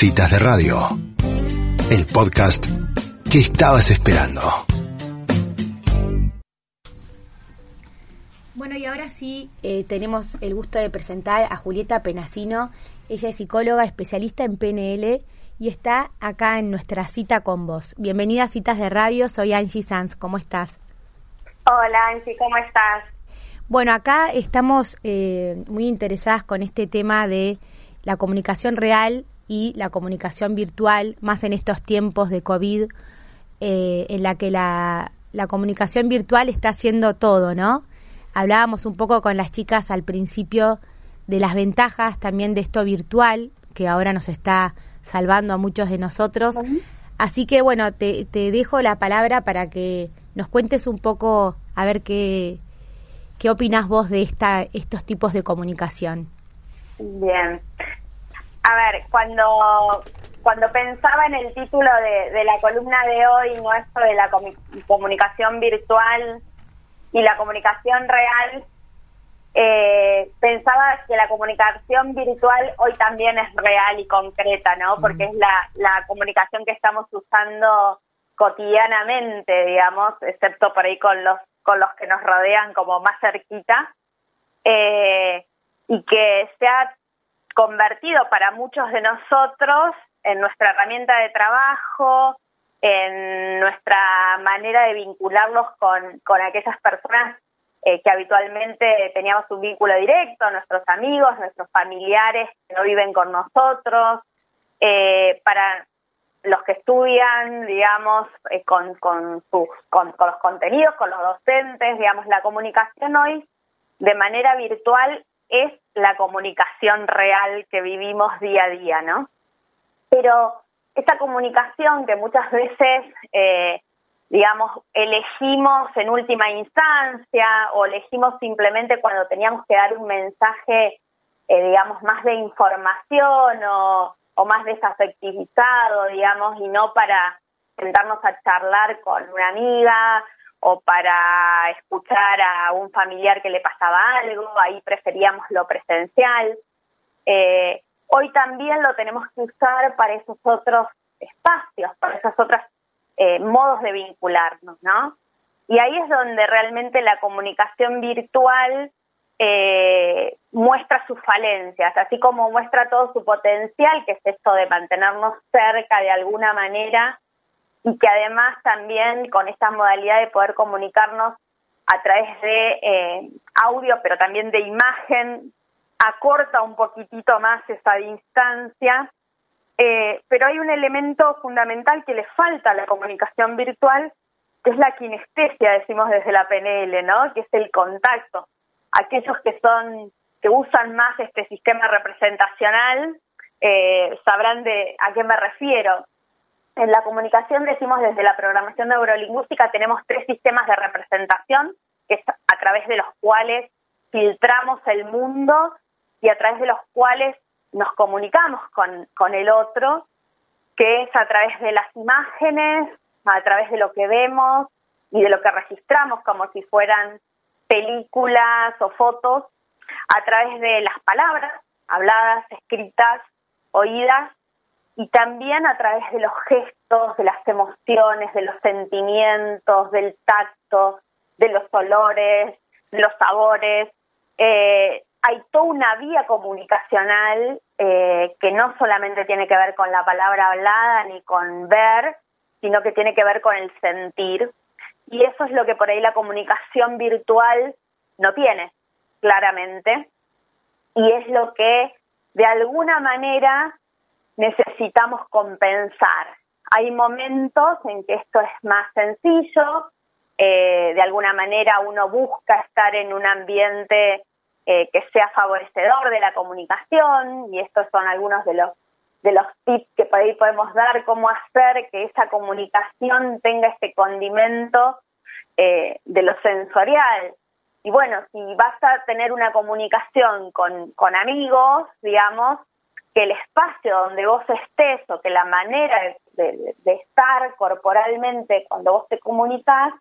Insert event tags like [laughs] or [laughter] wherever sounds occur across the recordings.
Citas de Radio, el podcast que estabas esperando. Bueno, y ahora sí eh, tenemos el gusto de presentar a Julieta Penasino. Ella es psicóloga especialista en PNL y está acá en nuestra cita con vos. Bienvenida a Citas de Radio, soy Angie Sanz, ¿cómo estás? Hola Angie, ¿cómo estás? Bueno, acá estamos eh, muy interesadas con este tema de la comunicación real y la comunicación virtual, más en estos tiempos de COVID, eh, en la que la, la comunicación virtual está haciendo todo, ¿no? Hablábamos un poco con las chicas al principio de las ventajas también de esto virtual, que ahora nos está salvando a muchos de nosotros. Así que bueno, te, te dejo la palabra para que nos cuentes un poco, a ver qué, qué opinas vos de esta, estos tipos de comunicación. Bien, ver, cuando, cuando pensaba en el título de, la columna de hoy, no esto de la comunicación virtual y la comunicación real, eh, pensaba que la comunicación virtual hoy también es real y concreta, ¿no? Porque es la, la comunicación que estamos usando cotidianamente, digamos, excepto por ahí con los con los que nos rodean como más cerquita, eh, y que se ha convertido para muchos de nosotros en nuestra herramienta de trabajo, en nuestra manera de vincularnos con, con aquellas personas eh, que habitualmente teníamos un vínculo directo, nuestros amigos, nuestros familiares que no viven con nosotros, eh, para los que estudian, digamos, eh, con, sus, con, con los contenidos, con los docentes, digamos, la comunicación hoy de manera virtual es la comunicación real que vivimos día a día, ¿no? Pero esa comunicación que muchas veces, eh, digamos, elegimos en última instancia o elegimos simplemente cuando teníamos que dar un mensaje, eh, digamos, más de información o, o más desafectivizado, digamos, y no para sentarnos a charlar con una amiga o para escuchar a un familiar que le pasaba algo, ahí preferíamos lo presencial. Eh, hoy también lo tenemos que usar para esos otros espacios, para esos otros eh, modos de vincularnos, ¿no? Y ahí es donde realmente la comunicación virtual eh, muestra sus falencias, así como muestra todo su potencial, que es esto de mantenernos cerca de alguna manera y que además también con esta modalidad de poder comunicarnos a través de eh, audio, pero también de imagen, acorta un poquitito más esa distancia. Eh, pero hay un elemento fundamental que le falta a la comunicación virtual, que es la kinestesia, decimos desde la PNL, ¿no? Que es el contacto. Aquellos que son que usan más este sistema representacional eh, sabrán de a qué me refiero en la comunicación decimos desde la programación neurolingüística tenemos tres sistemas de representación, que es a través de los cuales filtramos el mundo y a través de los cuales nos comunicamos con, con el otro, que es a través de las imágenes, a través de lo que vemos y de lo que registramos como si fueran películas o fotos, a través de las palabras habladas, escritas, oídas y también a través de los gestos, de las emociones, de los sentimientos, del tacto, de los olores, los sabores. Eh, hay toda una vía comunicacional eh, que no solamente tiene que ver con la palabra hablada ni con ver, sino que tiene que ver con el sentir. Y eso es lo que por ahí la comunicación virtual no tiene, claramente. Y es lo que de alguna manera necesitamos compensar. Hay momentos en que esto es más sencillo, eh, de alguna manera uno busca estar en un ambiente eh, que sea favorecedor de la comunicación y estos son algunos de los de los tips que por ahí podemos dar, cómo hacer que esa comunicación tenga este condimento eh, de lo sensorial. Y bueno, si vas a tener una comunicación con, con amigos, digamos, que el espacio donde vos estés o que la manera de, estar corporalmente cuando vos te comunicas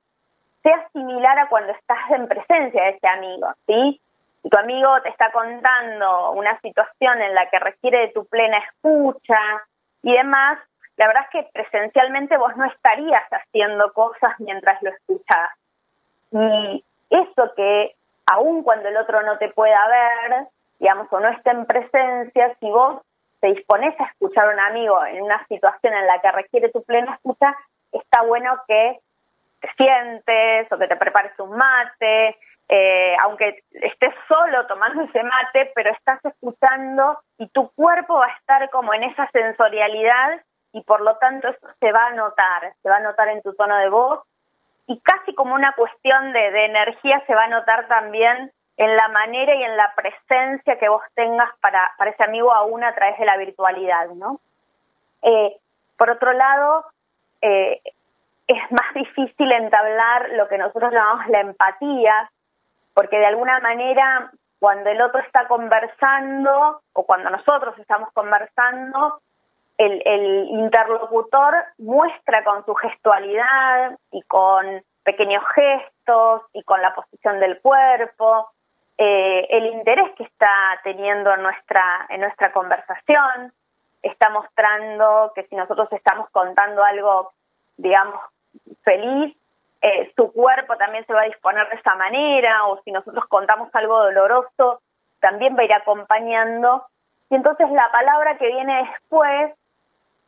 sea similar a cuando estás en presencia de ese amigo, ¿sí? Si tu amigo te está contando una situación en la que requiere de tu plena escucha, y demás, la verdad es que presencialmente vos no estarías haciendo cosas mientras lo escuchás. Y eso que aun cuando el otro no te pueda ver, digamos, o no esté en presencia, si vos te dispones a escuchar a un amigo en una situación en la que requiere tu plena escucha, está bueno que te sientes o que te prepares un mate, eh, aunque estés solo tomando ese mate, pero estás escuchando y tu cuerpo va a estar como en esa sensorialidad y por lo tanto eso se va a notar, se va a notar en tu tono de voz y casi como una cuestión de, de energía se va a notar también en la manera y en la presencia que vos tengas para, para ese amigo aún a través de la virtualidad, ¿no? Eh, por otro lado, eh, es más difícil entablar lo que nosotros llamamos la empatía, porque de alguna manera cuando el otro está conversando o cuando nosotros estamos conversando, el, el interlocutor muestra con su gestualidad y con pequeños gestos y con la posición del cuerpo eh, el interés que está teniendo en nuestra, en nuestra conversación, está mostrando que si nosotros estamos contando algo, digamos, feliz, eh, su cuerpo también se va a disponer de esa manera, o si nosotros contamos algo doloroso, también va a ir acompañando. Y entonces la palabra que viene después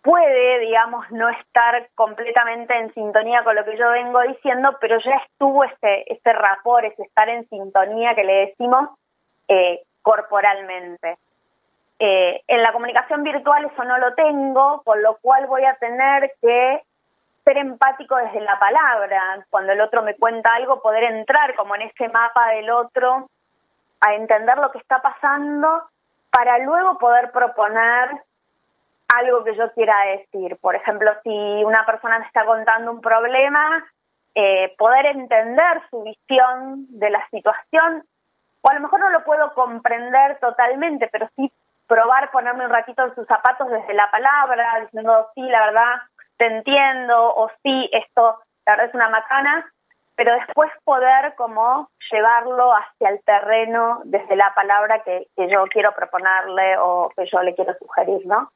puede, digamos, no estar completamente en sintonía con lo que yo vengo diciendo, pero ya estuvo ese, ese rapor, ese estar en sintonía que le decimos eh, corporalmente. Eh, en la comunicación virtual eso no lo tengo, con lo cual voy a tener que ser empático desde la palabra. Cuando el otro me cuenta algo, poder entrar como en ese mapa del otro, a entender lo que está pasando, para luego poder proponer algo que yo quiera decir. Por ejemplo, si una persona me está contando un problema, eh, poder entender su visión de la situación, o a lo mejor no lo puedo comprender totalmente, pero sí probar ponerme un ratito en sus zapatos desde la palabra, diciendo, sí, la verdad, te entiendo, o sí, esto, la verdad es una macana, pero después poder como llevarlo hacia el terreno desde la palabra que, que yo quiero proponerle o que yo le quiero sugerir, ¿no?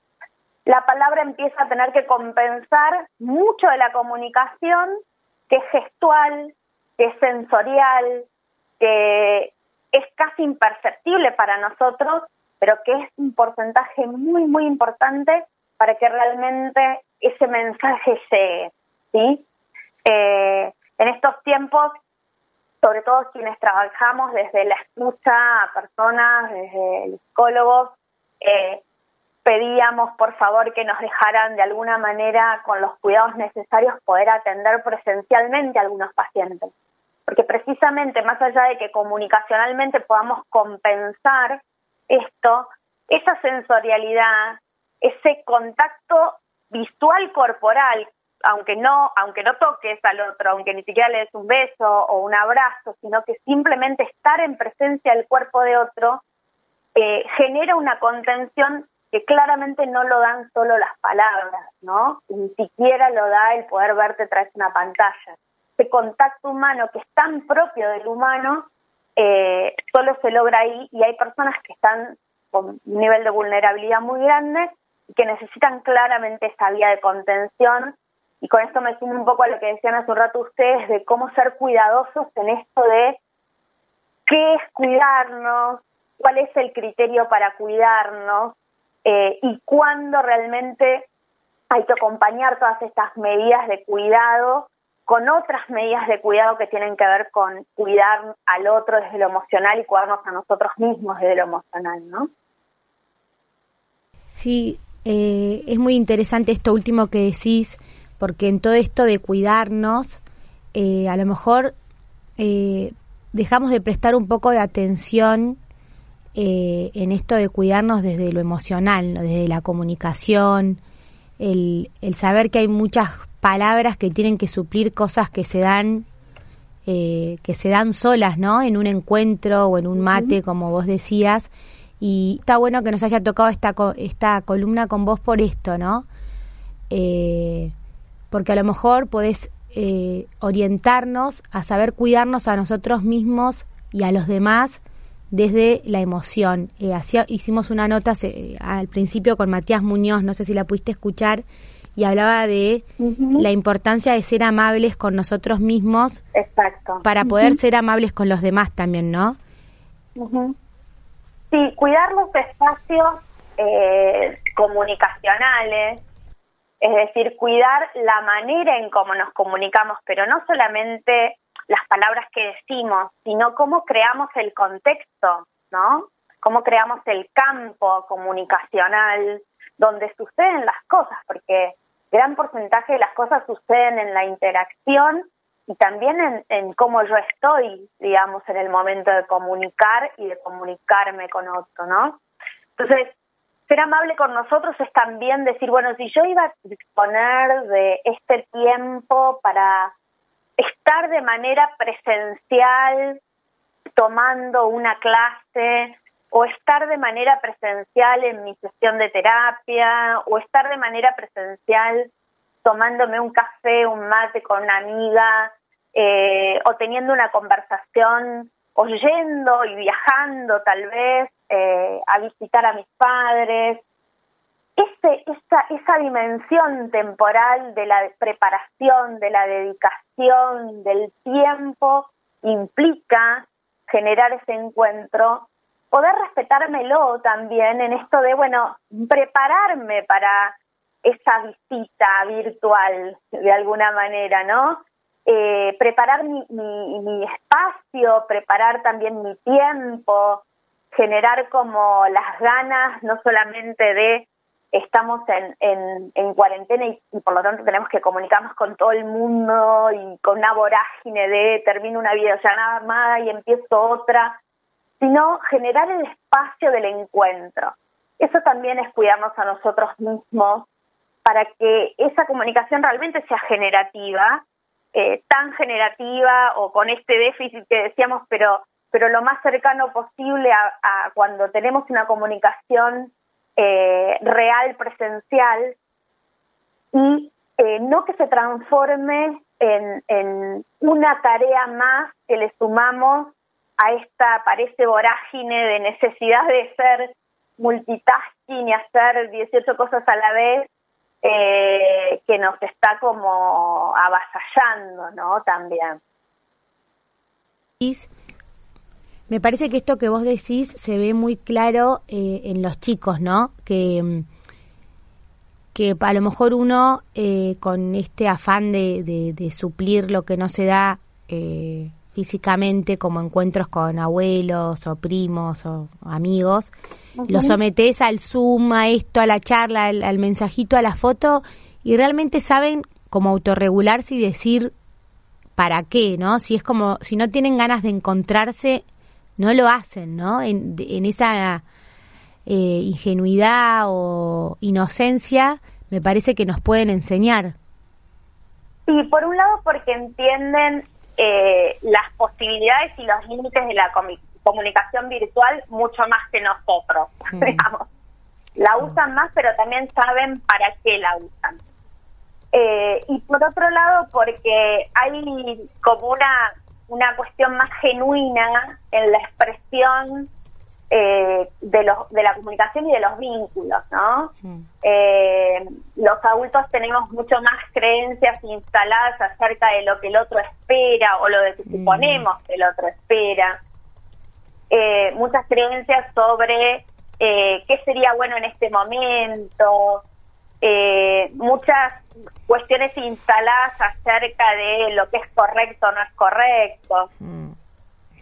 La palabra empieza a tener que compensar mucho de la comunicación que es gestual, que es sensorial, que es casi imperceptible para nosotros, pero que es un porcentaje muy, muy importante para que realmente ese mensaje llegue. ¿sí? Eh, en estos tiempos, sobre todo quienes trabajamos desde la escucha a personas, desde psicólogos, eh, pedíamos por favor que nos dejaran de alguna manera con los cuidados necesarios poder atender presencialmente a algunos pacientes. Porque precisamente más allá de que comunicacionalmente podamos compensar esto, esa sensorialidad, ese contacto visual corporal, aunque no, aunque no toques al otro, aunque ni siquiera le des un beso o un abrazo, sino que simplemente estar en presencia del cuerpo de otro, eh, genera una contención que claramente no lo dan solo las palabras, ¿no? Ni siquiera lo da el poder verte tras una pantalla. Ese contacto humano que es tan propio del humano, eh, solo se logra ahí y hay personas que están con un nivel de vulnerabilidad muy grande y que necesitan claramente esa vía de contención. Y con esto me sumo un poco a lo que decían hace un rato ustedes de cómo ser cuidadosos en esto de qué es cuidarnos, cuál es el criterio para cuidarnos, eh, y cuándo realmente hay que acompañar todas estas medidas de cuidado con otras medidas de cuidado que tienen que ver con cuidar al otro desde lo emocional y cuidarnos a nosotros mismos desde lo emocional, ¿no? Sí, eh, es muy interesante esto último que decís, porque en todo esto de cuidarnos, eh, a lo mejor dejamos de prestar un poco de atención eh, en esto de cuidarnos desde lo emocional, desde la comunicación, el, el, saber que hay muchas palabras que tienen que suplir cosas que se dan eh, que se dan solas, ¿no? En un encuentro o en un mate, como vos decías. Y está bueno que nos haya tocado esta, esta columna con vos por esto, ¿no? Eh, porque a lo mejor podés orientarnos a saber cuidarnos a nosotros mismos y a los demás desde la emoción. Eh, hicimos una nota al principio con Matías Muñoz, no sé si la pudiste escuchar, y hablaba de la importancia de ser amables con nosotros mismos Exacto. para poder ser amables con los demás también, ¿no? Sí, cuidar los espacios eh, comunicacionales, es decir, cuidar la manera en cómo nos comunicamos, pero no solamente las palabras que decimos, sino cómo creamos el contexto, ¿no? Cómo creamos el campo comunicacional donde suceden las cosas, porque gran porcentaje de las cosas suceden en la interacción y también en, cómo yo estoy, digamos, en el momento de comunicar y de comunicarme con otro, ¿no? Entonces, ser amable con nosotros es también decir, bueno, si yo iba a disponer de este tiempo para estar de manera presencial tomando una clase o estar de manera presencial en mi sesión de terapia o estar de manera presencial tomándome un café, un mate con una amiga eh, o teniendo una conversación o yendo y viajando tal vez eh, a visitar a mis padres. Ese, esa, dimensión temporal de la preparación, de la dedicación, del tiempo, implica generar ese encuentro, poder respetármelo también en esto de, bueno, prepararme para esa visita virtual de alguna manera, ¿no? Eh, preparar mi, mi, espacio, preparar también mi tiempo, generar como las ganas no solamente de estamos en, en, en cuarentena y, por lo tanto tenemos que comunicarnos con todo el mundo y con una vorágine de termino una videollamada y empiezo otra, sino generar el espacio del encuentro. Eso también es cuidarnos a nosotros mismos para que esa comunicación realmente sea generativa, eh, tan generativa o con este déficit que decíamos, pero pero lo más cercano posible a, cuando tenemos una comunicación eh, real, presencial, y eh, no que se transforme en, en, una tarea más que le sumamos a esta, parece, vorágine de necesidad de ser multitasking y hacer 18 cosas a la vez, eh, que nos está como avasallando, ¿no? También. Me parece que esto que vos decís se ve muy claro eh, en los chicos, ¿no? Que, mm, que a lo mejor uno eh, con este afán de, de, suplir lo que no se da eh, físicamente, como encuentros con abuelos o primos o amigos, lo sometes al Zoom, a esto, a la charla, al, al mensajito, a la foto, y realmente saben cómo autorregularse y decir para qué, ¿no? Si es como, si no tienen ganas de encontrarse no lo hacen, ¿no? En, esa eh, ingenuidad o inocencia me parece que nos pueden enseñar. Sí, por un lado porque entienden eh, las posibilidades y los límites de la comunicación virtual mucho más que nosotros, [laughs] digamos. La usan más, pero también saben para qué la usan. Eh, y por otro lado, porque hay como una una cuestión más genuina en la expresión eh, de, los, de la comunicación y de los vínculos, ¿no? Eh, los adultos tenemos mucho más creencias instaladas acerca de lo que el otro espera o lo de que suponemos que el otro espera. Eh, muchas creencias sobre qué sería bueno en este momento, muchas cuestiones instaladas acerca de lo que es correcto o no es correcto. Mm.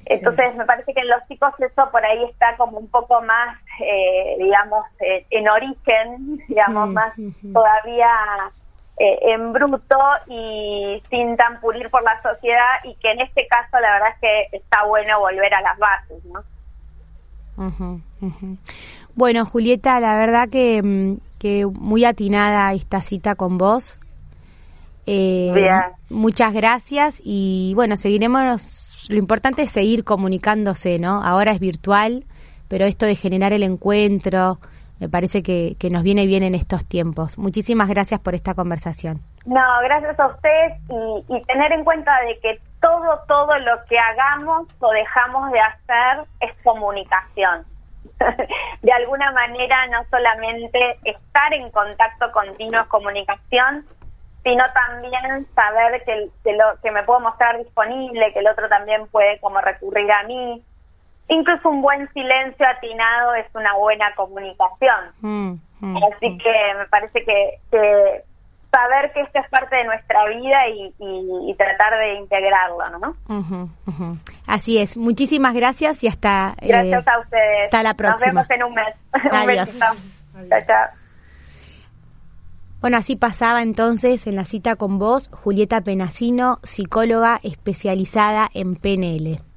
Entonces me parece que en los chicos eso por ahí está como un poco más, eh, digamos, eh, en origen, [laughs] digamos, mm, más todavía eh, en bruto y sin tan pulir por la sociedad y que en este caso la verdad es que está bueno volver a las bases, ¿no? Bueno, Julieta, la verdad que, mm, que muy atinada esta cita con vos. Eh, muchas gracias y bueno, seguiremos. Lo importante es seguir comunicándose, ¿no? Ahora es virtual, pero esto de generar el encuentro me parece que, que nos viene bien en estos tiempos. Muchísimas gracias por esta conversación. No, gracias a ustedes y, y tener en cuenta de que todo, todo lo que hagamos o dejamos de hacer es comunicación. [laughs] de alguna manera, no solamente estar en contacto continuo comunicación, sino también saber que, que, lo, que me puedo mostrar disponible, que el otro también puede como recurrir a mí. Incluso un buen silencio atinado es una buena comunicación. Mm, mm, Así mm. que me parece que, que saber que esto es parte de nuestra vida y, tratar de integrarlo, ¿no? Así es. Muchísimas gracias y hasta... Eh, gracias a ustedes. Hasta la próxima. Nos vemos en un mes. [laughs] Adiós. Bueno, así pasaba entonces en la cita con vos Julieta Penasino, psicóloga especializada en PNL.